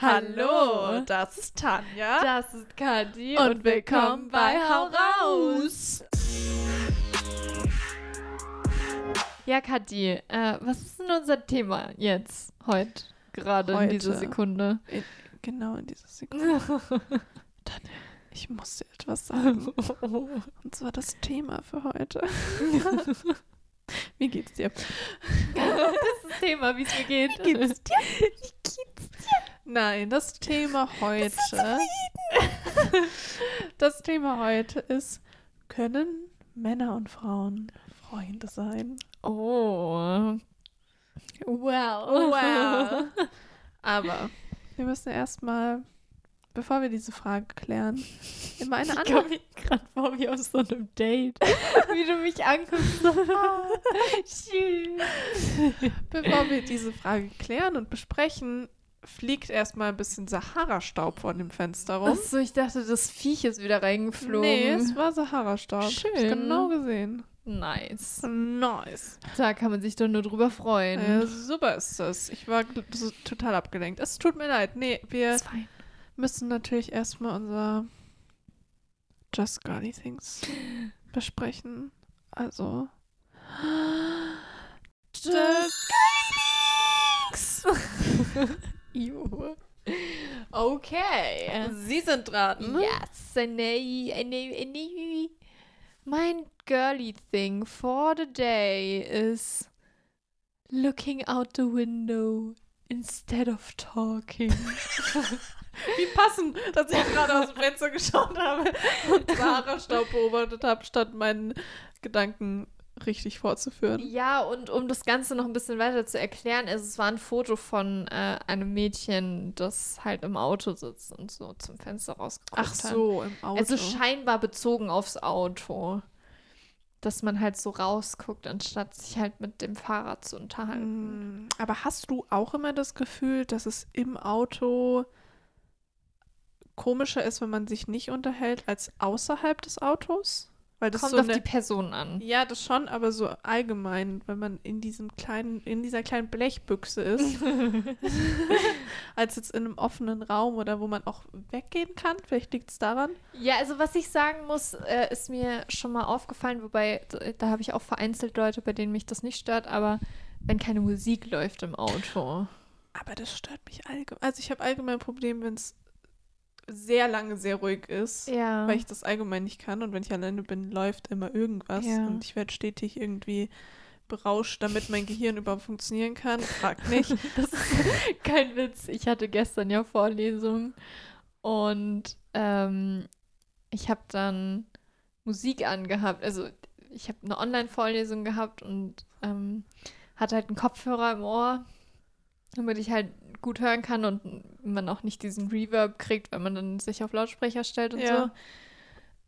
Hallo, das ist Tanja. Das ist Kathi und, willkommen bei Hau raus. Ja, Kathi, äh, was ist denn unser Thema jetzt, heute, gerade in dieser Heute. Sekunde? In, genau in dieser Sekunde. Tanja, ich muss dir etwas sagen. Und zwar das Thema für heute. Wie geht's dir? das ist das Thema, wie es mir geht. Wie geht's dir? Wie geht's dir? Nein, das Thema heute. Das Thema heute ist, können Männer und Frauen Freunde sein? Oh. Well. Wow. Aber wir müssen erstmal, bevor wir diese Frage klären, immer eine Ich andere. komme mir gerade vor wie auf so einem Date. wie du mich anguckst. Tschüss. Bevor wir diese Frage klären und besprechen, fliegt erstmal ein bisschen Sahara-Staub von dem Fenster rum. Achso, ich dachte, das Viech ist wieder reingeflogen. Nee, es war Sahara-Staub. Schön. Hab's genau gesehen. Nice. Nice. Da kann man sich doch nur drüber freuen. Ja, super ist das. Ich war total abgelenkt. Es tut mir leid. Nee, wir Zwei. Müssen natürlich erstmal unser Just Girly Things besprechen. Also. Just Ew. Okay. Sie sind dran. Yes, I know, I know, I know. Mein girly thing for the day is looking out the window instead of talking. Wie passend, dass ich gerade aus dem Fenster geschaut habe und Sahara-Staub beobachtet habe, statt meinen Gedanken richtig fortzuführen. ja, und um das Ganze noch ein bisschen weiter zu erklären, ist, es war ein Foto von äh, einem Mädchen, das halt im Auto sitzt und so zum Fenster rausgeguckt Ach hat. so, im Auto. Also scheinbar bezogen aufs Auto. Dass man halt so rausguckt, anstatt sich halt mit dem Fahrrad zu unterhalten. Mm, Aber hast du auch immer das Gefühl, dass es im Auto komischer ist, wenn man sich nicht unterhält, als außerhalb des Autos? Weil das Kommt so auf eine, die Person an. Ja, das schon, aber so allgemein, wenn man in diesem kleinen, in dieser kleinen Blechbüchse ist, als jetzt in einem offenen Raum oder wo man auch weggehen kann. Vielleicht liegt es daran. Ja, also was ich sagen muss, äh, ist mir schon mal aufgefallen, wobei d- da habe ich auch vereinzelt Leute, bei denen mich das nicht stört, aber wenn keine Musik läuft im Auto. Aber das stört mich allgemein. Also ich habe allgemein ein Problem, wenn es sehr lange sehr ruhig ist. Ja. weil ich das allgemein nicht kann und wenn ich alleine bin, läuft immer irgendwas Ja. und ich werde stetig irgendwie berauscht, damit mein Gehirn überhaupt funktionieren kann. Frag nicht. Das ist kein Witz. Ich hatte gestern ja Vorlesung und ähm, ich habe dann Musik angehabt. Also ich habe eine Online-Vorlesung gehabt und ähm, hatte halt einen Kopfhörer im Ohr, damit ich halt gut hören kann und man auch nicht diesen Reverb kriegt, wenn man dann sich auf Lautsprecher stellt und Ja. so.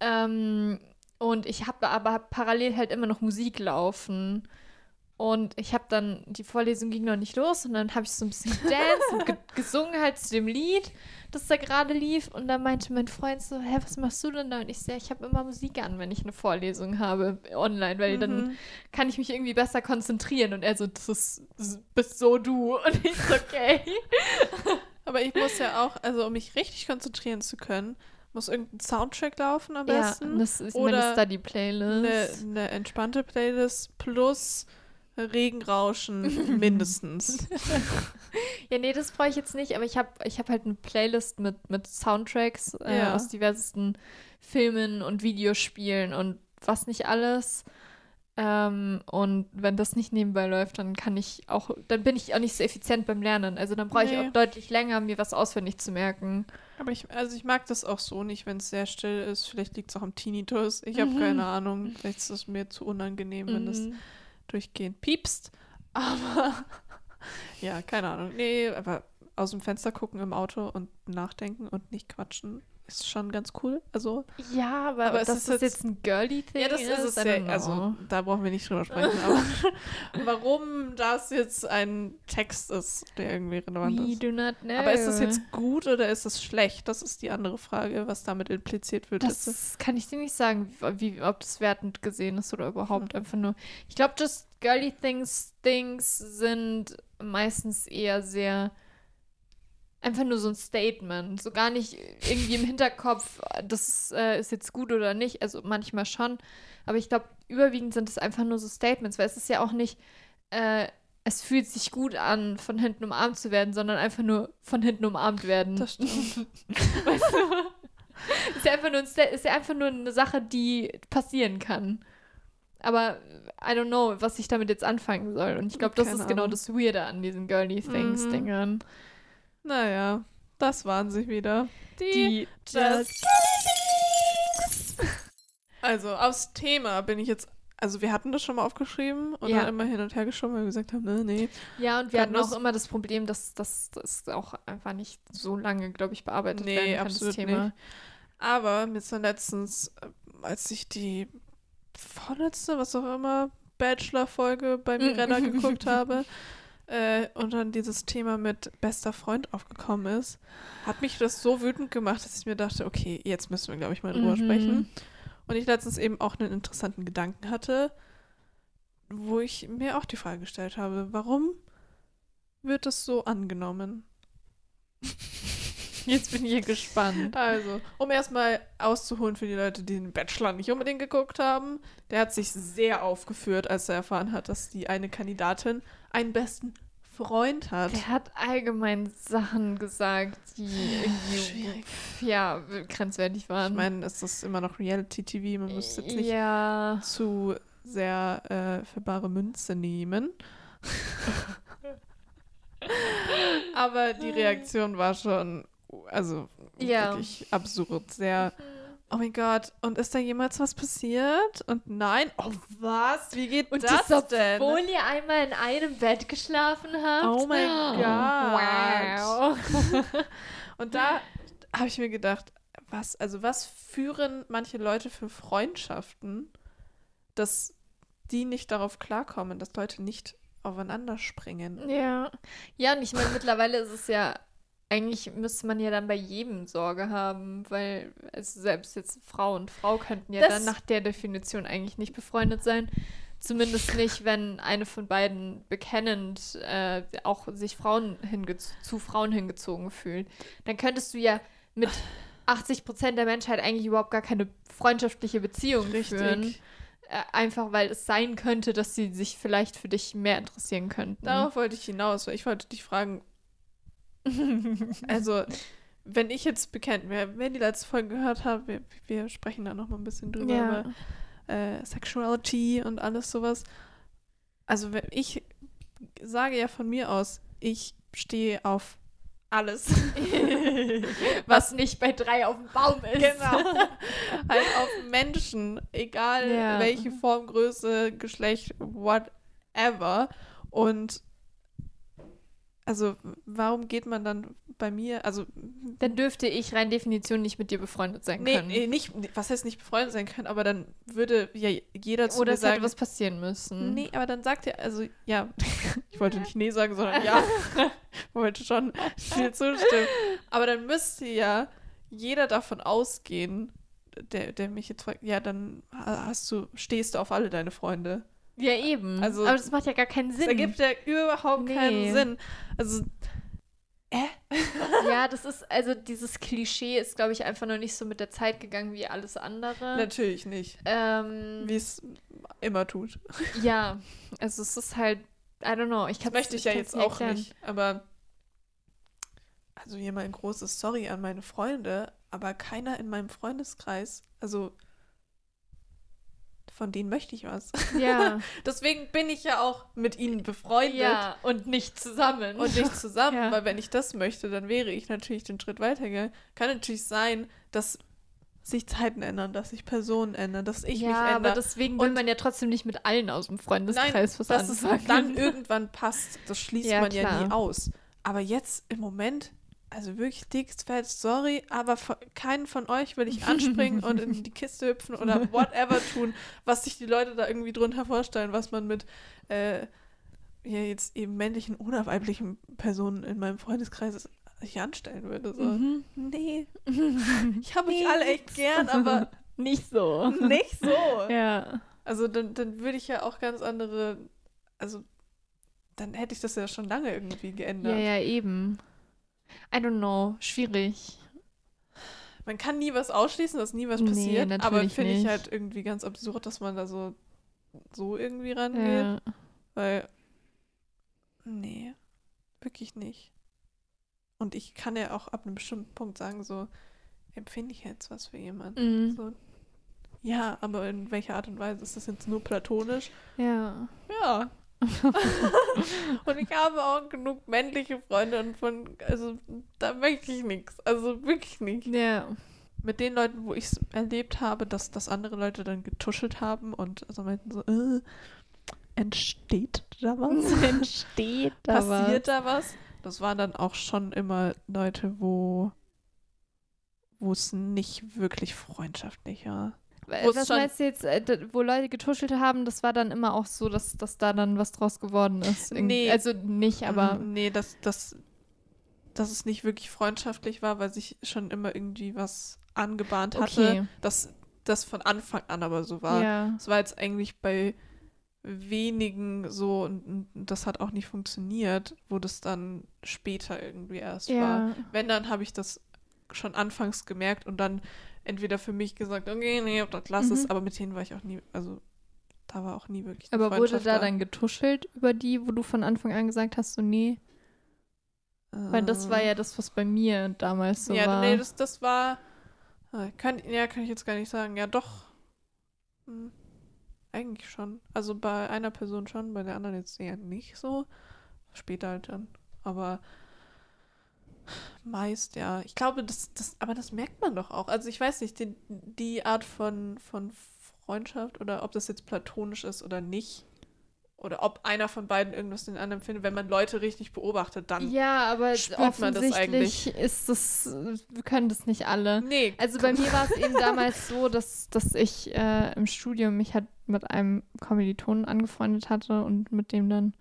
Ähm, und ich habe aber parallel halt immer noch Musik laufen. Und ich habe dann, die Vorlesung ging noch nicht los und dann habe ich so ein bisschen gedanced und ge gesungen halt zu dem Lied, das da gerade lief. Und dann meinte mein Freund so, hä, was machst du denn da? Und ich so, ja, ich habe immer Musik an, wenn ich eine Vorlesung habe online, weil dann Mhm. kann ich mich irgendwie besser konzentrieren. Und er so, das ist, das bist so du. Und ich so, okay. Aber ich muss ja auch, also um mich richtig konzentrieren zu können, muss irgendein Soundtrack laufen am Ja, besten. das ist Oder meine eine, Study-Playlist. eine entspannte Playlist plus Regenrauschen mindestens. Ja, nee, das brauche ich jetzt nicht, aber ich habe ich hab halt eine Playlist mit, mit Soundtracks äh, Ja. aus diversesten Filmen und Videospielen und was nicht alles. Ähm, und wenn das nicht nebenbei läuft, dann kann ich auch, dann bin ich auch nicht so effizient beim Lernen. Also dann brauche ich Nee. auch deutlich länger, mir was auswendig zu merken. Aber ich, also ich mag das auch so nicht, wenn es sehr still ist. Vielleicht liegt es auch am Tinnitus. Ich habe Mhm. keine Ahnung. Vielleicht ist es mir zu unangenehm, wenn das Mhm. Durchgehend piepst. Aber ja, keine Ahnung. Nee, aber aus dem Fenster gucken im Auto und nachdenken und nicht quatschen ist schon ganz cool. Also, Ja, aber, Aber es dass ist das jetzt- jetzt ein girly Thing ja, das ist es ja. Also, da brauchen wir nicht drüber sprechen. Aber warum das jetzt ein Text ist, der irgendwie relevant We ist. do not know. Aber ist das jetzt gut oder ist das schlecht? Das ist die andere Frage, was damit impliziert wird. Ist Das kann ich dir nicht sagen, wie, wie, ob das wertend gesehen ist oder überhaupt einfach nur. Ich glaube, just girly things, things sind meistens eher sehr einfach nur so ein Statement. So gar nicht irgendwie im Hinterkopf, das äh, ist jetzt gut oder nicht. Also manchmal schon. Aber ich glaube, überwiegend sind es einfach nur so Statements, weil es ist ja auch nicht, äh, es fühlt sich gut an, von hinten umarmt zu werden, sondern einfach nur von hinten umarmt werden. Das stimmt. weißt du? ist ja einfach nur, ein Sta- ist ja einfach nur eine Sache, die passieren kann. Aber I don't know, was ich damit jetzt anfangen soll. Und ich glaube, das Keine ist genau Ahnung. das Weirde an diesen Girly Things Mhm. Naja, das waren sie wieder. Die Just Also, aufs Thema bin ich jetzt. Also, wir hatten das schon mal aufgeschrieben und Ja. dann immer hin und her geschoben, weil wir gesagt haben, ne, nee. Ja, und wir hatten auch immer das Problem, dass das auch einfach nicht so lange, glaube ich, bearbeitet Nee, werden kann, absolut das Thema. nicht. Aber mir ist dann letztens, äh, als ich die vorletzte, was auch immer, Bachelor-Folge bei. Mirella geguckt habe äh, und dann dieses Thema mit bester Freund aufgekommen ist, hat mich das so wütend gemacht, dass ich mir dachte, okay, jetzt müssen wir, glaube ich, mal drüber Mhm. sprechen. Und ich letztens eben auch einen interessanten Gedanken hatte, wo ich mir auch die Frage gestellt habe, warum wird das so angenommen? Jetzt bin ich gespannt. Also, um erstmal auszuholen für die Leute, die den Bachelor nicht unbedingt geguckt haben, der hat sich sehr aufgeführt, als er erfahren hat, dass die eine Kandidatin einen besten Freund hat. Der hat allgemein Sachen gesagt, die irgendwie ja, grenzwertig waren. Ich meine, es ist immer noch Reality-TV, man müsste jetzt nicht ja. zu sehr äh, für bare Münze nehmen. Aber die Reaktion war schon, also Ja. wirklich absurd, sehr. Oh mein Gott, und ist da jemals was passiert? Und nein, oh was? Wie geht Und das das, denn? obwohl ihr einmal in einem Bett geschlafen habt. Oh mein Gott. Wow. Und da habe ich mir gedacht, was, also was führen manche Leute für Freundschaften, dass die nicht darauf klarkommen, dass Leute nicht aufeinander springen. Ja. Ja, und ich meine, mittlerweile ist es ja, eigentlich müsste man ja dann bei jedem Sorge haben, weil es selbst jetzt Frau und Frau könnten ja Das- dann nach der Definition eigentlich nicht befreundet sein. Zumindest nicht, wenn eine von beiden bekennend äh, auch sich Frauen zu Frauen hingezogen fühlt. Dann könntest du ja mit 80 Prozent der Menschheit eigentlich überhaupt gar keine freundschaftliche Beziehung führen. Richtig. Äh, einfach weil es sein könnte, dass sie sich vielleicht für dich mehr interessieren könnten. Darauf wollte ich hinaus, weil ich wollte dich fragen, also wenn ich jetzt bekennt, wer, wer die letzte Folge gehört hat, wir, wir sprechen da noch mal ein bisschen drüber, Ja. über äh, Sexuality und alles sowas. Also wenn ich sage ja von mir aus, ich stehe auf alles. Was nicht bei drei auf dem Baum ist. Genau. halt auf Menschen, egal Ja. welche Form, Größe, Geschlecht, whatever. Und also, warum geht man dann bei mir, also, Dann dürfte ich rein Definition nicht mit dir befreundet sein nee, können. nee, nicht, was heißt nicht befreundet sein können, aber dann würde ja jeder zu Oder mir es hätte sagen, was passieren müssen. nee, aber dann sagt er, also, ja, ich wollte nicht nee sagen, sondern ja, wollte schon viel zustimmen. Aber dann müsste ja jeder davon ausgehen, der, der mich jetzt fragt, ja, dann hast du, stehst du auf alle deine Freunde. Ja, eben. Also- Aber das macht ja gar keinen Das Sinn. ergibt ja überhaupt Nee. keinen Sinn. Also, ja, das ist, also dieses Klischee ist, glaube ich, einfach noch nicht so mit der Zeit gegangen wie alles andere. natürlich nicht. Ähm, Wie es immer tut. ja, also es ist halt, I don't know. Ich Das möchte ich ja jetzt auch erklären. nicht. Aber, also hier mal ein großes Sorry an meine Freunde, aber keiner in meinem Freundeskreis, also von denen möchte ich was. Ja, Deswegen bin ich ja auch mit ihnen befreundet. ja, und nicht zusammen. Und nicht zusammen, Ja. weil wenn ich das möchte, dann wäre ich natürlich den Schritt weitergegangen. Kann natürlich sein, dass sich Zeiten ändern, dass sich Personen ändern, dass ich ja, mich aber ändere. deswegen will Und- man ja trotzdem nicht mit allen aus dem Freundeskreis Nein, was dass es anfangen. dann irgendwann passt, das schließt Ja, man ja klar. nie aus. Aber jetzt im Moment, also wirklich dickes Fett, sorry, aber von, keinen von euch will ich anspringen und in die Kiste hüpfen oder whatever tun, was sich die Leute da irgendwie drunter vorstellen, was man mit äh, ja, jetzt eben männlichen oder weiblichen Personen in meinem Freundeskreis sich anstellen würde. So. Mhm. Nee, ich habe euch alle echt gern, aber nicht so. nicht so. Ja. Also dann, dann würde ich ja auch ganz andere, also dann hätte ich das ja schon lange irgendwie geändert. Ja, ja, eben. I don't know, schwierig. Man kann nie was ausschließen, dass nie was Nee, passiert, aber natürlich finde ich halt irgendwie ganz absurd, dass man da so, so irgendwie rangeht. Ja. Weil, nee, wirklich nicht. Und ich kann ja auch ab einem bestimmten Punkt sagen, so, empfinde ich jetzt was für jemanden. Mhm. So, ja, aber in welcher Art und Weise ist das jetzt nur platonisch? Ja. Ja. und ich habe auch genug männliche Freunde und von, also da möchte ich nichts. Also wirklich nicht. Ja. Mit den Leuten, wo ich es erlebt habe, dass, dass andere Leute dann getuschelt haben und also meinten so, äh, entsteht da was? Entsteht da Passiert da was? Das waren dann auch schon immer Leute, wo wo es nicht wirklich freundschaftlich war. was. wo es Was meinst du jetzt, äh, wo Leute getuschelt haben, das war dann immer auch so, dass, dass da dann was draus geworden ist? Nee. Also nicht, aber. Mm, Nee, dass, dass, dass es nicht wirklich freundschaftlich war, weil sich schon immer irgendwie was angebahnt hatte. Okay. Dass das von Anfang an aber so war. Ja. Es war jetzt eigentlich bei wenigen so und, und das hat auch nicht funktioniert, wo das dann später irgendwie erst war. Ja. Wenn, dann habe ich das schon anfangs gemerkt und dann entweder für mich gesagt, okay, nee, das lass es, Mhm. aber mit denen war ich auch nie, also da war auch nie wirklich Aber wurde Freundschaft da dann getuschelt über die, wo du von Anfang an gesagt hast, so nee? Weil das war ja das, was bei mir damals so ja, war. nee, das, das war. ah, Kann, ja, kann ich jetzt gar nicht sagen. Ja, doch. Hm, eigentlich schon. Also bei einer Person schon, bei der anderen jetzt eher nicht so. Später halt dann. Aber meist, ja. Ich glaube, das, das, aber das merkt man doch auch. Also ich weiß nicht, die, die Art von, von Freundschaft oder ob das jetzt platonisch ist oder nicht. Oder ob einer von beiden irgendwas den anderen findet, wenn man Leute richtig beobachtet, dann. ja, aber spürt man das offensichtlich ist das, wir können das nicht alle. Nee, Also bei mir war es eben damals so, dass, dass ich äh, im Studium mich halt mit einem Kommilitonen angefreundet hatte und mit dem dann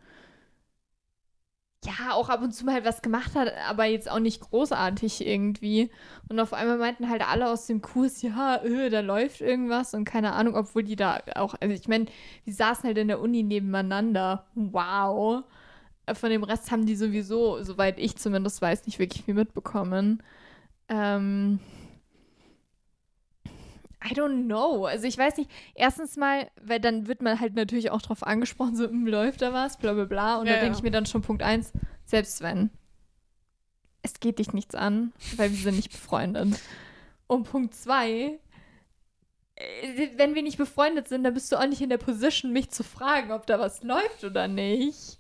ja auch ab und zu mal was gemacht hat, aber jetzt auch nicht großartig irgendwie. Und auf einmal meinten halt alle aus dem Kurs, ja, öh, da läuft irgendwas und keine Ahnung, obwohl die da auch, also ich meine, die saßen halt in der Uni nebeneinander. Wow. Äh, Von dem Rest haben die sowieso, soweit ich zumindest weiß, nicht wirklich viel mitbekommen. Ähm, I don't know. Also ich weiß nicht. Erstens mal, weil dann wird man halt natürlich auch drauf angesprochen, so "Hm, läuft da was, bla bla bla. Und Ja, da denke ja. ich mir dann schon Punkt eins, selbst wenn. Es geht dich nichts an, weil wir sind nicht befreundet. Und Punkt zwei, äh, wenn wir nicht befreundet sind, dann bist du auch nicht in der Position, mich zu fragen, ob da was läuft oder nicht.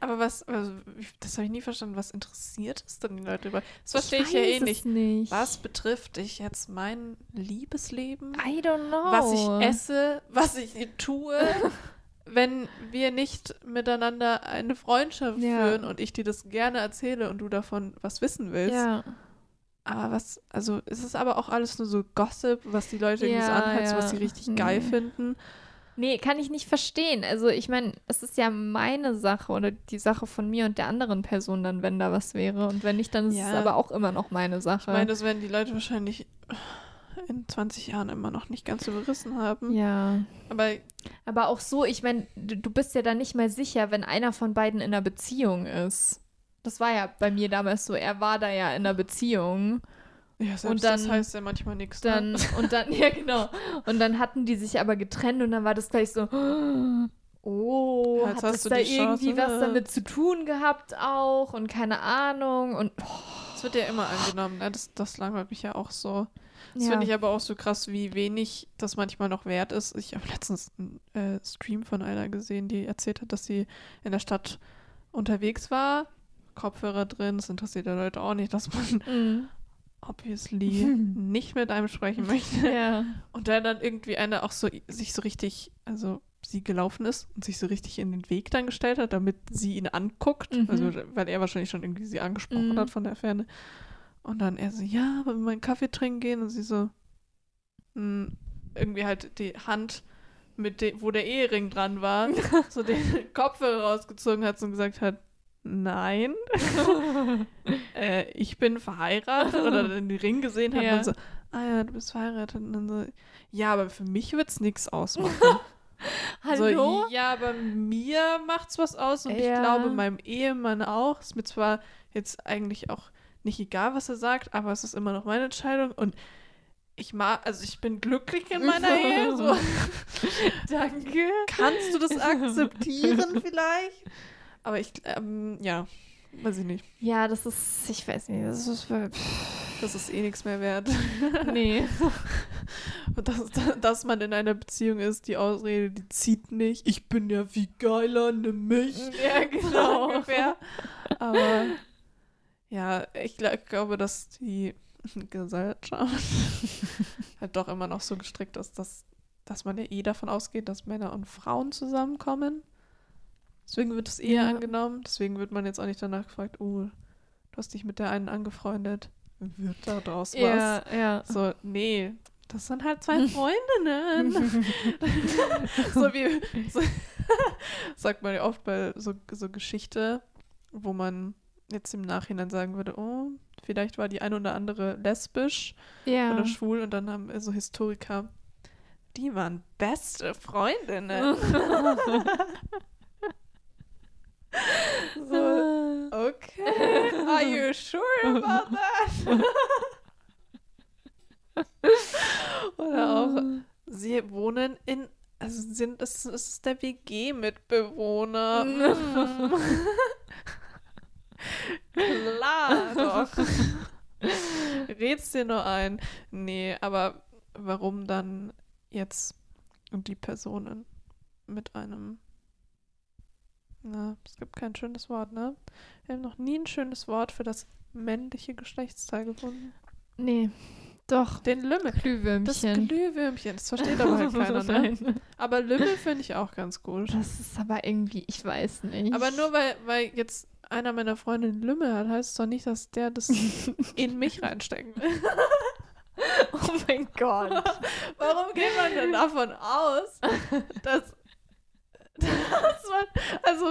Aber was, also, ich- das habe ich nie verstanden, was interessiert es denn die Leute über? Das verstehe ich, weiß ja eh nicht. nicht. Was betrifft dich jetzt mein Liebesleben? I don't know. Was ich esse, was ich tue, wenn wir nicht miteinander eine Freundschaft Ja. führen und ich dir das gerne erzähle und du davon was wissen willst. Ja. Aber was, also es ist aber auch alles nur so Gossip, was die Leute irgendwie so Ja, anheizen, was ja. sie richtig geil Nee. finden. Nee, kann ich nicht verstehen. Also ich meine, es ist ja meine Sache oder die Sache von mir und der anderen Person dann, wenn da was wäre. Und wenn nicht, dann ist es Ja. aber auch immer noch meine Sache. Ich meine, das werden die Leute wahrscheinlich in 20 Jahren immer noch nicht ganz überrissen haben. ja. Aber Aber auch so, ich meine, du, du bist ja dann nicht mal sicher, wenn einer von beiden in einer Beziehung ist. Das war ja bei mir damals so. Er war da ja in einer Beziehung. Ja, selbst Und dann- das heißt ja manchmal nichts. Dann, Ne? und dann, ja genau. Und dann hatten die sich aber getrennt und dann war das gleich so, oh, Jetzt hat hast das du da die Chance, irgendwie was ne? damit zu tun gehabt auch und keine Ahnung und Das wird ja immer angenommen, ne? Das, das langweilt mich ja auch so. Das ja. finde ich aber auch so krass, wie wenig das manchmal noch wert ist. Ich habe letztens einen äh, Stream von einer gesehen, die erzählt hat, dass sie in der Stadt unterwegs war. Kopfhörer drin, das interessiert ja Leute auch nicht, dass man Mhm. Obviously nicht mit einem sprechen möchte. ja. Und da dann irgendwie eine auch so sich so richtig, also sie gelaufen ist und sich so richtig in den Weg dann gestellt hat, damit sie ihn anguckt. Mhm. Also weil er wahrscheinlich schon irgendwie sie angesprochen Mhm. hat von der Ferne. Und dann er so, ja, wollen wir mal einen Kaffee trinken gehen? Und sie so, hm, irgendwie halt die Hand mit dem, wo der Ehering dran war, so den Kopfhörer rausgezogen hat und gesagt hat, nein, äh, ich bin verheiratet oder den Ring gesehen hat Ja. und so, ah ja, du bist verheiratet und dann so, ja, aber für mich wird's nichts ausmachen. Hallo? So, ja, aber mir macht's was aus und ich Ja. glaube meinem Ehemann auch. Ist mir zwar jetzt eigentlich auch nicht egal, was er sagt, aber es ist immer noch meine Entscheidung und ich mag, also ich bin glücklich in meiner Ehe. So. Danke. Kannst du das akzeptieren vielleicht? Aber ich, ähm, ja, weiß ich nicht. Ja, das ist, ich weiß nicht, das ist, Das ist eh nichts mehr wert. nee. Und dass, dass man in einer Beziehung ist, die Ausrede, die zieht nicht. Ich bin ja viel geiler, nimm mich. Ja, genau. So ungefähr. Aber ja, ich gl- glaube, dass die Gesellschaft halt doch immer noch so gestrickt ist, dass, dass man ja eh davon ausgeht, dass Männer und Frauen zusammenkommen. Deswegen wird es eher Ja. angenommen. Deswegen wird man jetzt auch nicht danach gefragt, oh, du hast dich mit der einen angefreundet. Wird da draus was? Ja, ja. So, nee, das sind halt zwei Freundinnen. so wie so, sagt man ja oft bei so, so Geschichte, wo man jetzt im Nachhinein sagen würde, oh, vielleicht war die eine oder andere lesbisch Ja. oder schwul und dann haben so Historiker, die waren beste Freundinnen. so, okay, are you sure about that? oder auch Sie wohnen in, also sind, es ist der WG-Mitbewohner. Mm. Klar, doch. Red's dir nur ein. Nee, aber warum dann jetzt die Personen mit einem. Na, es gibt kein schönes Wort, ne? Wir haben noch nie ein schönes Wort für das männliche Geschlechtsteil gefunden. Nee, doch. Den Lümmel. Das Glühwürmchen. Glühwürmchen, das versteht aber halt keiner, ne? Aber Lümmel finde ich auch ganz gut. Das ist aber irgendwie, ich weiß nicht. Aber nur weil, weil jetzt einer meiner Freunde einen Lümmel hat, heißt es doch nicht, dass der das in mich reinstecken will. oh mein Gott. Warum geht man denn davon aus, dass, dass man, also,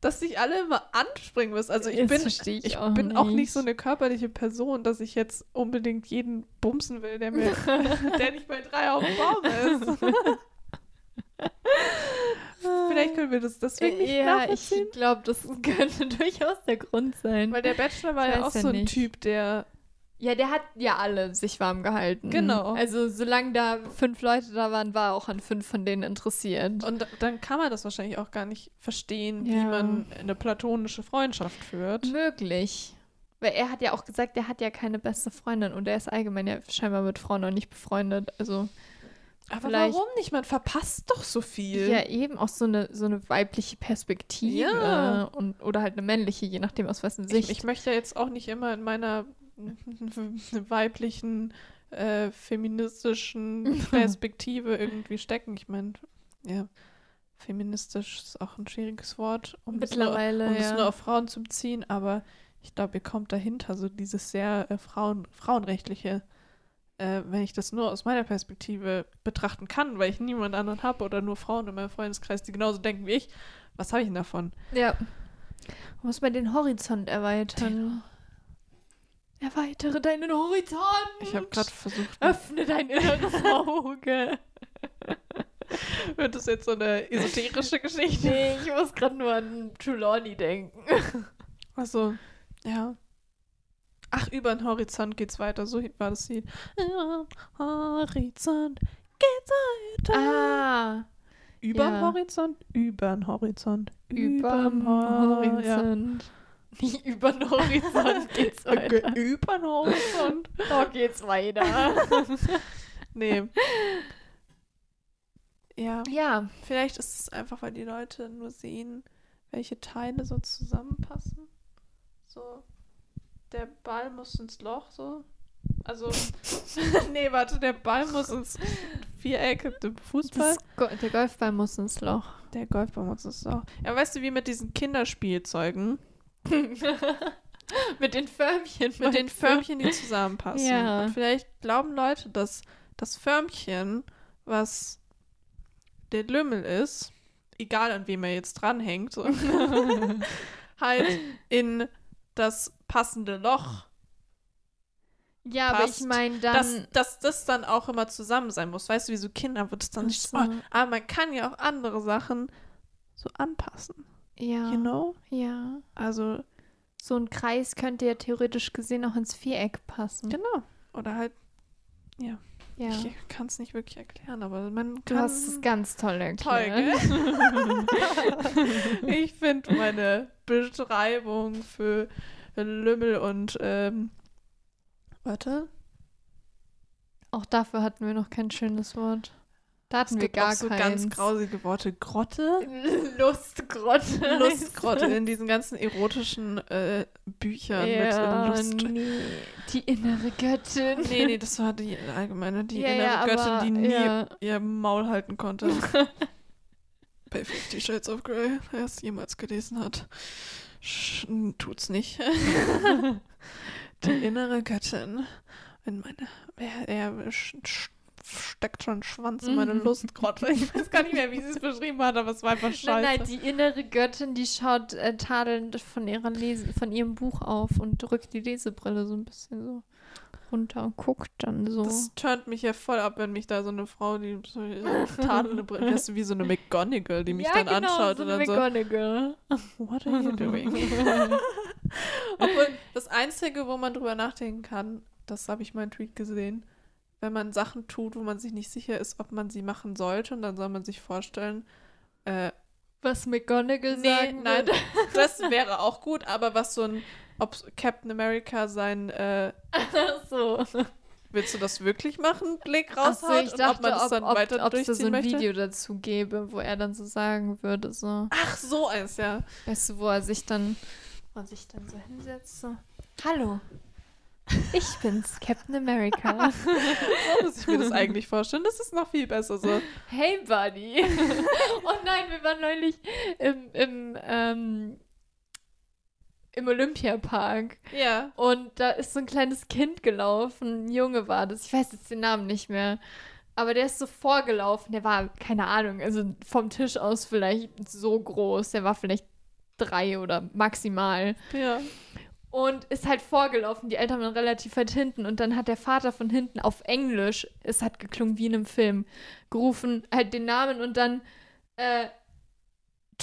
dass sich alle immer anspringen müssen? Also ich bin, ich ich auch bin auch nicht nicht. so eine körperliche Person, dass ich jetzt unbedingt jeden bumsen will, der mir, der nicht bei drei auf dem Baum ist. Vielleicht können wir das deswegen nicht ja, nachvollziehen. ich glaube, das könnte durchaus der Grund sein. Weil der Bachelor war ja auch ja so ein nicht. Typ, der Ja, der hat ja alle sich warm gehalten. Genau. Also solange da fünf Leute da waren, war er auch an fünf von denen interessiert. Und dann kann man das wahrscheinlich auch gar nicht verstehen, wie Ja. man eine platonische Freundschaft führt. Möglich. Weil er hat ja auch gesagt, er hat ja keine beste Freundin und er ist allgemein ja scheinbar mit Frauen noch nicht befreundet. Also Aber warum nicht? Man verpasst doch so viel. ja eben auch so eine so eine weibliche Perspektive Ja. und oder halt eine männliche, je nachdem aus wessen ich, Sicht. ich möchte ja jetzt auch nicht immer in meiner weiblichen, äh, feministischen Perspektive irgendwie stecken. Ich meine, ja, feministisch ist auch ein schwieriges Wort, um es nur, um ja. nur auf Frauen zu beziehen, aber ich glaube, ihr kommt dahinter, so dieses sehr äh, Frauen, frauenrechtliche, äh, wenn ich das nur aus meiner Perspektive betrachten kann, weil ich niemand anderen habe oder nur Frauen in meinem Freundeskreis, die genauso denken wie ich, was habe ich denn davon? Ja. Muss man den Horizont erweitern. Erweitere deinen Horizont. Ich habe gerade versucht, Öffne dein inneres Auge. wird das jetzt so eine esoterische Geschichte? nee, ich muss gerade nur an Trelawney denken. Also, ja. Ach, über den Horizont geht's weiter. So war das Lied. Über den Horizont geht's weiter. Ah, Über den ja. Horizont? Über den Horizont. überm Hor- Ja. Nicht über den Horizont geht's Okay, weiter. über den Horizont. Da geht's weiter. Nee. Ja, ja, vielleicht ist es einfach, weil die Leute nur sehen, welche Teile so zusammenpassen. So, der Ball muss ins Loch, so. Also, nee, warte, der Ball muss ins Viereck im Fußball. Go der Golfball muss ins Loch. Der Golfball muss ins Loch. Ja, weißt du, wie mit diesen Kinderspielzeugen? Mit den Förmchen. Mit den? Förmchen, die zusammenpassen. Ja. Und vielleicht glauben Leute, dass das Förmchen, was der Lümmel ist, egal an wem er jetzt dranhängt, so, halt in das passende Loch, Ja, aber passt, ich meine dass, dann. dass das dann auch immer zusammen sein muss. Weißt du, wie so Kinder wird es dann nicht so. Oh, aber man kann ja auch andere Sachen so anpassen. Ja. You know? Ja. Also, so ein Kreis könnte ja theoretisch gesehen auch ins Viereck passen. Genau. Oder halt, Ja. ich kann es nicht wirklich erklären, aber man Du kann. hast es ganz toll Toll, erklärt. gell? ich finde meine Beschreibung für Lümmel und ähm, warte. Auch dafür hatten wir noch kein schönes Wort. Da hatten Es wir gar auch so keins. ganz grausige Worte. Grotte. Lustgrotte. Lustgrotte in diesen ganzen erotischen äh, Büchern ja, mit Lust. nee. Die innere Göttin. Nee, nee, das war die allgemeine, die Ja, innere ja, Göttin, aber, die nie ihr Maul halten konnte. Bei Fifty Shades of Grey, wer es jemals gelesen hat, sch- tut's nicht. die innere Göttin. Wenn meine, er, er steckt schon Schwanz in meine Mhm. Lustgrotte. Ich weiß gar nicht mehr, wie sie es beschrieben hat, aber es war einfach scheiße. Nein, nein, die innere Göttin, die schaut äh, tadelnd von, ihrer Lese von ihrem Buch auf und drückt die Lesebrille so ein bisschen so runter und guckt dann so. Das turnt mich ja voll ab, wenn mich da so eine Frau, die so tadelnde Brille, weißt du, wie so eine McGonagall, die mich ja, dann genau, anschaut so und dann so, McGonagall. what are you doing? Obwohl, das Einzige, wo man drüber nachdenken kann, das habe ich mal in Tweet gesehen, wenn man Sachen tut, wo man sich nicht sicher ist, ob man sie machen sollte, und dann soll man sich vorstellen, äh, Was McGonagall nee, sagen nein, würde. das wäre auch gut, aber was so ein, ob Captain America sein, äh, Ach so. willst du das wirklich machen, Blick raushaut so, ich und dachte, ob man das dann ob, weiter ob, ob es da durchziehen so ein möchte? Video dazu gäbe, wo er dann so sagen würde, so, Ach, so eins, ja. weißt du, wo er sich dann, wo er sich dann so hinsetzt, so, hallo, ich bin's, Captain America. So muss ich mir das eigentlich vorstellen. Das ist noch viel besser so. Hey, Buddy. oh nein, wir waren neulich im, im, ähm, im Olympiapark. Ja. Und da ist so ein kleines Kind gelaufen. Ein Junge war das. Ich weiß jetzt den Namen nicht mehr. Aber der ist so vorgelaufen. Der war, keine Ahnung, also vom Tisch aus vielleicht so groß. Der war vielleicht drei oder maximal. Ja. Und ist halt vorgelaufen. Die Eltern waren relativ weit hinten. Und dann hat der Vater von hinten auf Englisch, es hat geklungen wie in einem Film, gerufen, halt den Namen und dann, äh,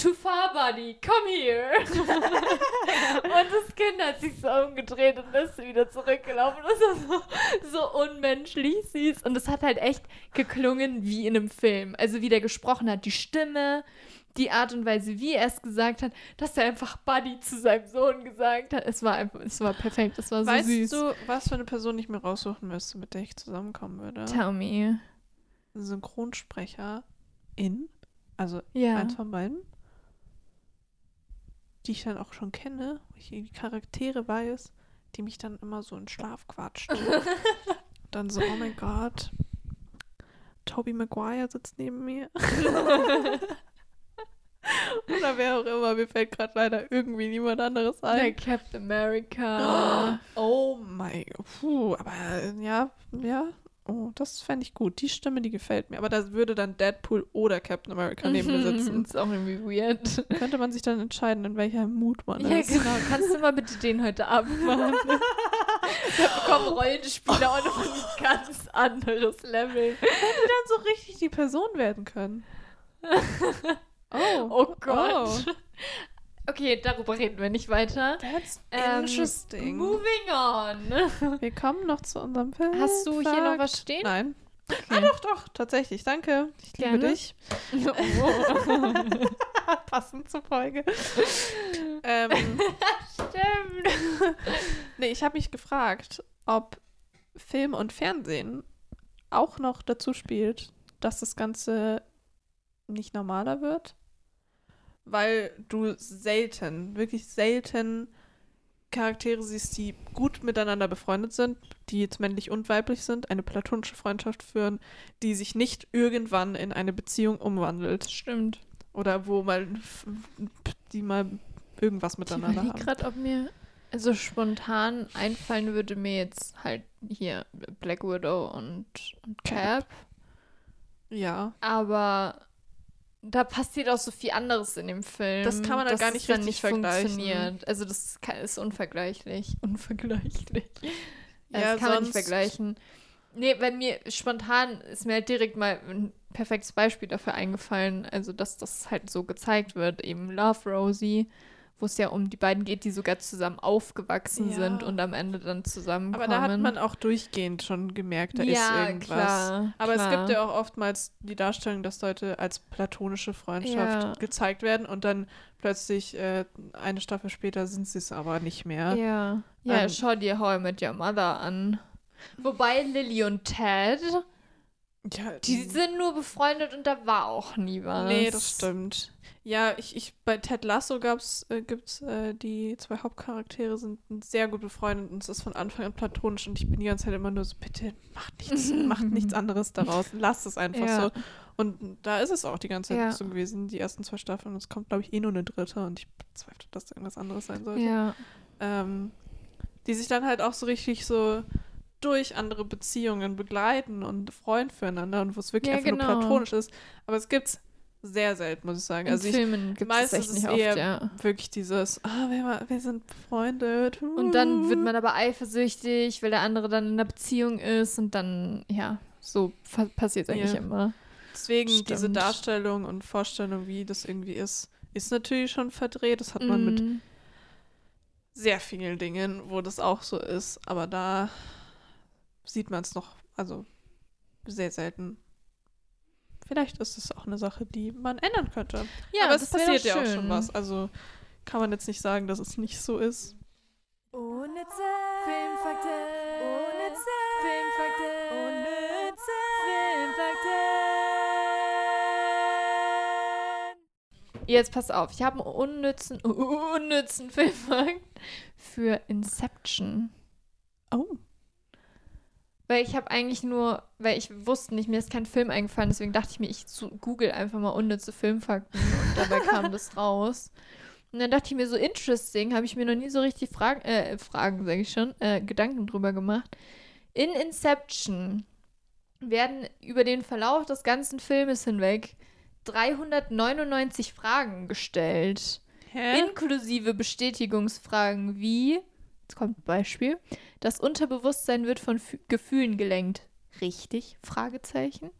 Too far, buddy, come here. und das Kind hat sich so umgedreht und ist wieder zurückgelaufen. Das ist so, so unmenschlich süß. Und es hat halt echt geklungen wie in einem Film. Also wie der gesprochen hat, die Stimme, die Art und Weise, wie er es gesagt hat, dass er einfach Buddy zu seinem Sohn gesagt hat. Es war einfach, es war perfekt, es war so Weißt süß. du, was für eine Person ich mir raussuchen müsste, mit der ich zusammenkommen würde? Tell me. Synchronsprecher in, also Ja. eins von beiden, die ich dann auch schon kenne, wo ich die Charaktere weiß, die mich dann immer so in Schlaf quatschen. dann so, oh mein Gott, Toby Maguire sitzt neben mir. Oder wer auch immer, mir fällt gerade leider irgendwie niemand anderes Der ein. Captain America. Oh mein Gott. Puh, aber ja, ja. Oh, das fände ich gut. Die Stimme, die gefällt mir. Aber da würde dann Deadpool oder Captain America neben mir sitzen. ist auch irgendwie weird. Könnte man sich dann entscheiden, in welcher Mut man Ja, ist. genau. Kannst du mal bitte den heute Abend machen? Wir bekommen Rollenspieler auch noch ein ganz anderes Level. Die dann so richtig die Person werden können. Oh, Oh Gott. Okay, darüber reden wir nicht weiter. That's Ähm, interesting. Moving on. Wir kommen noch zu unserem Film. Hast du hier noch was stehen? Nein. Ah, doch, doch, tatsächlich. Danke. Ich liebe Gerne. dich. Oh. Passend zur Folge. ähm, Stimmt. nee, ich habe mich gefragt, ob Film und Fernsehen auch noch dazu spielt, dass das Ganze nicht normaler wird. Weil du selten, wirklich selten Charaktere siehst, die gut miteinander befreundet sind, die jetzt männlich und weiblich sind, eine platonische Freundschaft führen, die sich nicht irgendwann in eine Beziehung umwandelt. Stimmt. Oder wo mal die mal irgendwas Ich miteinander überlege haben. gerade, ob mir so spontan einfallen würde mir jetzt halt hier Black Widow und, und Cap. Ja. Aber da passiert auch so viel anderes in dem Film. Das kann man dass gar nicht richtig vergleichen. funktioniert. Also das kann, ist unvergleichlich. Unvergleichlich. Ja, das kann man nicht vergleichen. Nee, bei mir spontan ist mir halt direkt mal ein perfektes Beispiel dafür eingefallen, also dass das halt so gezeigt wird, eben Love Rosie, wo es ja um die beiden geht, die sogar zusammen aufgewachsen Ja. sind und am Ende dann zusammenkommen. Aber da hat man auch durchgehend schon gemerkt, da ist ja, irgendwas. klar. Aber klar. es gibt ja auch oftmals die Darstellung, dass Leute als platonische Freundschaft Ja. gezeigt werden und dann plötzlich äh, eine Staffel später sind sie es aber nicht mehr. Ja. Ja, Ähm, schau dir How I Met Your Mother an. Wobei Lily und Ted, Ja, die sind nur befreundet und da war auch nie was. Nee, das stimmt. Ja, ich, ich bei Ted Lasso gab's, äh, gibt's äh, die zwei Hauptcharaktere sind sehr gut befreundet und es ist von Anfang an platonisch und ich bin die ganze Zeit immer nur so, bitte macht nichts, macht nichts anderes daraus, lasst es einfach Ja. so. Und da ist es auch die ganze Zeit Ja. so gewesen, die ersten zwei Staffeln. Und es kommt, glaube ich, eh nur eine dritte und ich bezweifle, dass da irgendwas anderes sein sollte. Ja. Ähm, die sich dann halt auch so richtig so durch andere Beziehungen begleiten und freuen füreinander und wo es wirklich Ja, einfach genau. nur platonisch ist. Aber es gibt's sehr selten, muss ich sagen. In Also ich Filmen gibt es meistens echt nicht oft, eher ja. wirklich dieses, ah, wir, wir sind befreundet. Und dann wird man aber eifersüchtig, weil der andere dann in einer Beziehung ist und dann, ja, so passiert es eigentlich Ja. immer. Deswegen diese Stimmt. Darstellung und Vorstellung, wie das irgendwie ist, ist natürlich schon verdreht. Das hat man mit Mm. sehr vielen Dingen, wo das auch so ist. Aber da sieht man es noch, also sehr selten. Vielleicht ist es auch eine Sache, die man ändern könnte. Ja, Aber es passiert ja auch schon was. Also kann man jetzt nicht sagen, dass es nicht so ist. Unnütze Filmfakten. Unnütze Filmfakten. Unnütze Filmfakten. Jetzt pass auf, ich habe einen unnützen, unnützen Filmfakt für Inception. Oh. Weil ich habe eigentlich nur, weil ich wusste nicht, mir ist kein Film eingefallen, deswegen dachte ich mir, ich google einfach mal unnütze Filmfakten und dabei kam das raus. Und dann dachte ich mir so, interesting, habe ich mir noch nie so richtig Fragen, äh, Fragen, sage ich schon, äh, Gedanken drüber gemacht. In Inception werden über den Verlauf des ganzen Filmes hinweg 399 Fragen gestellt. Hä? Inklusive Bestätigungsfragen wie, jetzt kommt ein Beispiel, das Unterbewusstsein wird von Fü Gefühlen gelenkt. Richtig? Fragezeichen.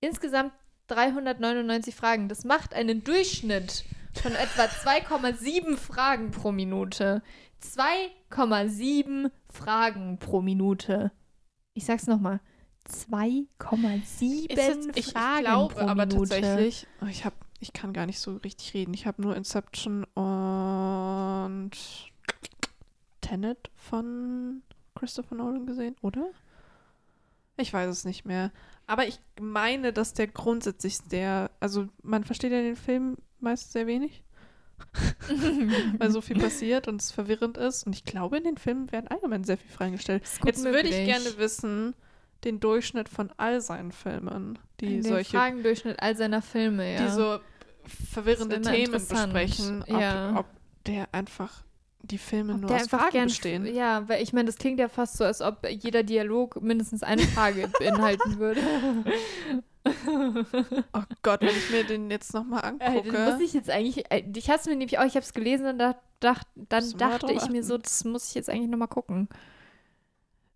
Insgesamt 399 Fragen. Das macht einen Durchschnitt von etwa 2,7 Fragen pro Minute. 2,7 Fragen pro Minute. Ich sag's nochmal. 2,7 Ist jetzt- ich, ich Fragen glaube pro aber Minute. tatsächlich, oh, ich habe, ich kann gar nicht so richtig reden. Ich habe nur Inception und Tenet von Christopher Nolan gesehen, oder? Ich weiß es nicht mehr. Aber ich meine, dass der grundsätzlich der, also man versteht ja den Film meist sehr wenig, weil so viel passiert und es verwirrend ist. Und ich glaube, in den Filmen werden allgemein sehr viele Fragen gestellt. Ist gut Jetzt würde ich möglich. gerne wissen, den Durchschnitt von all seinen Filmen, die Den solche, Fragendurchschnitt all seiner Filme, ja. die so verwirrende Themen besprechen, ob, ja. ob der einfach die Filme Ob nur aus einfach Fragen gern, bestehen. Ja, weil ich meine, das klingt ja fast so, als ob jeder Dialog mindestens eine Frage beinhalten würde. Oh Gott, wenn ich mir den jetzt nochmal Äh, angucke. das muss ich jetzt eigentlich, äh, ich hatte es mir nämlich auch, ich habe es gelesen und da, dacht, dann dachte ich mir so, das muss ich jetzt eigentlich nochmal gucken.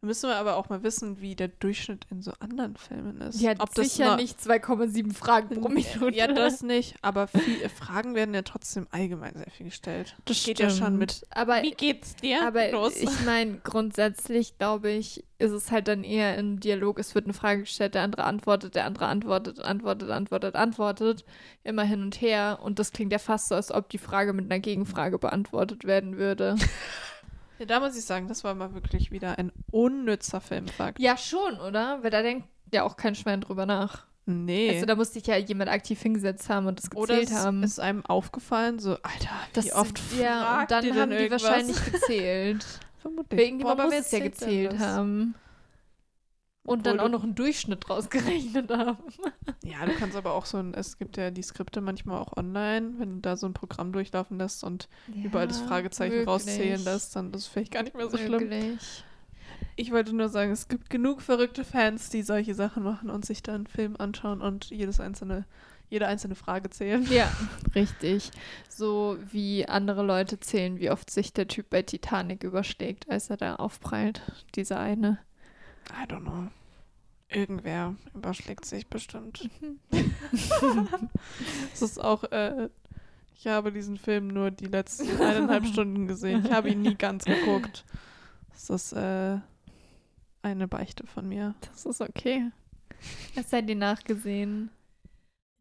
Müssen wir aber auch mal wissen, wie der Durchschnitt in so anderen Filmen ist. Ja, Ob sicher nicht 2,7 Fragen pro Minute. Ja, das nicht. Aber viel, Fragen werden ja trotzdem allgemein sehr viel gestellt. Das geht ja schon stimmt. mit. Aber Wie geht's dir? Aber los. ich meine, grundsätzlich glaube ich, ist es halt dann eher im Dialog, es wird eine Frage gestellt, der andere antwortet, der andere antwortet, antwortet, antwortet, antwortet, immer hin und her. Und das klingt ja fast so, als ob die Frage mit einer Gegenfrage beantwortet werden würde. ja, da muss ich sagen, das war mal wirklich wieder ein unnützer Filmfakt. ja, schon, oder? Weil da denkt ja auch kein Schwein drüber nach. Nee. Also da musste sich ja jemand aktiv hingesetzt haben und das Oder gezählt es haben. ist einem aufgefallen, so, Alter, Das- wie oft ja, und dann haben die irgendwas? wahrscheinlich gezählt. Vermutlich. Irgendjemand Boah, aber muss es ja gezählt das? haben. Und dann auch noch einen Durchschnitt rausgerechnet haben. Ja, du kannst aber auch so ein, es gibt ja die Skripte manchmal auch online, wenn du da so ein Programm durchlaufen lässt und überall das Ja, Fragezeichen möglich. rauszählen lässt, dann ist es vielleicht gar nicht mehr so schlimm. Möglich. Ich wollte nur sagen, es gibt genug verrückte Fans, die solche Sachen machen und sich dann einen Film anschauen und jedes einzelne, jede einzelne Frage zählen. Ja, richtig. So wie andere Leute zählen, wie oft sich der Typ bei Titanic überschlägt, als er da aufprallt. Dieser eine. I don't know. Irgendwer überschlägt sich bestimmt. Es ist auch, äh, Ich habe diesen Film nur die letzten eineinhalb Stunden gesehen. Ich habe ihn nie ganz geguckt. Das ist äh, eine Beichte von mir. Das ist okay. Was seid ihr nachgesehen?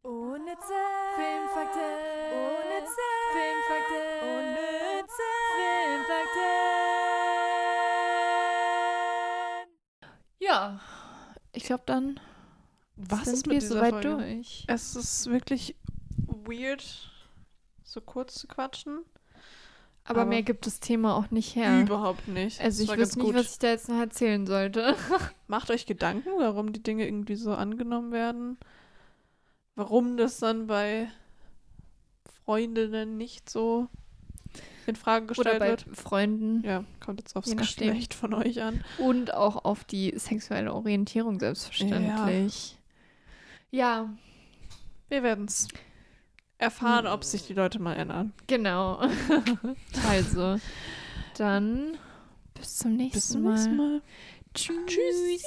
Unnütze Filmfakten. Unnütze Filmfakten. Unnütze Filmfakten. Ja. Ich glaube, dann Was sind ist wir mit dieser soweit Folge? durch. Es ist wirklich weird, so kurz zu quatschen. Aber, Aber- mehr gibt das Thema auch nicht her. Überhaupt nicht. Also Das ich war wüsste ganz nicht, was ich da jetzt noch erzählen sollte. Macht euch Gedanken, warum die Dinge irgendwie so angenommen werden. Warum das dann bei Freundinnen nicht so in Frage Oder gestellt bei wird. Freunden. Ja, kommt jetzt aufs. Geschlecht von euch an. Und auch auf die sexuelle Orientierung selbstverständlich. Ja, Wir werden es erfahren, ob sich die Leute mal ändern. genau. also, dann bis zum nächsten Bis zum Mal. nächsten Mal. Tschüss.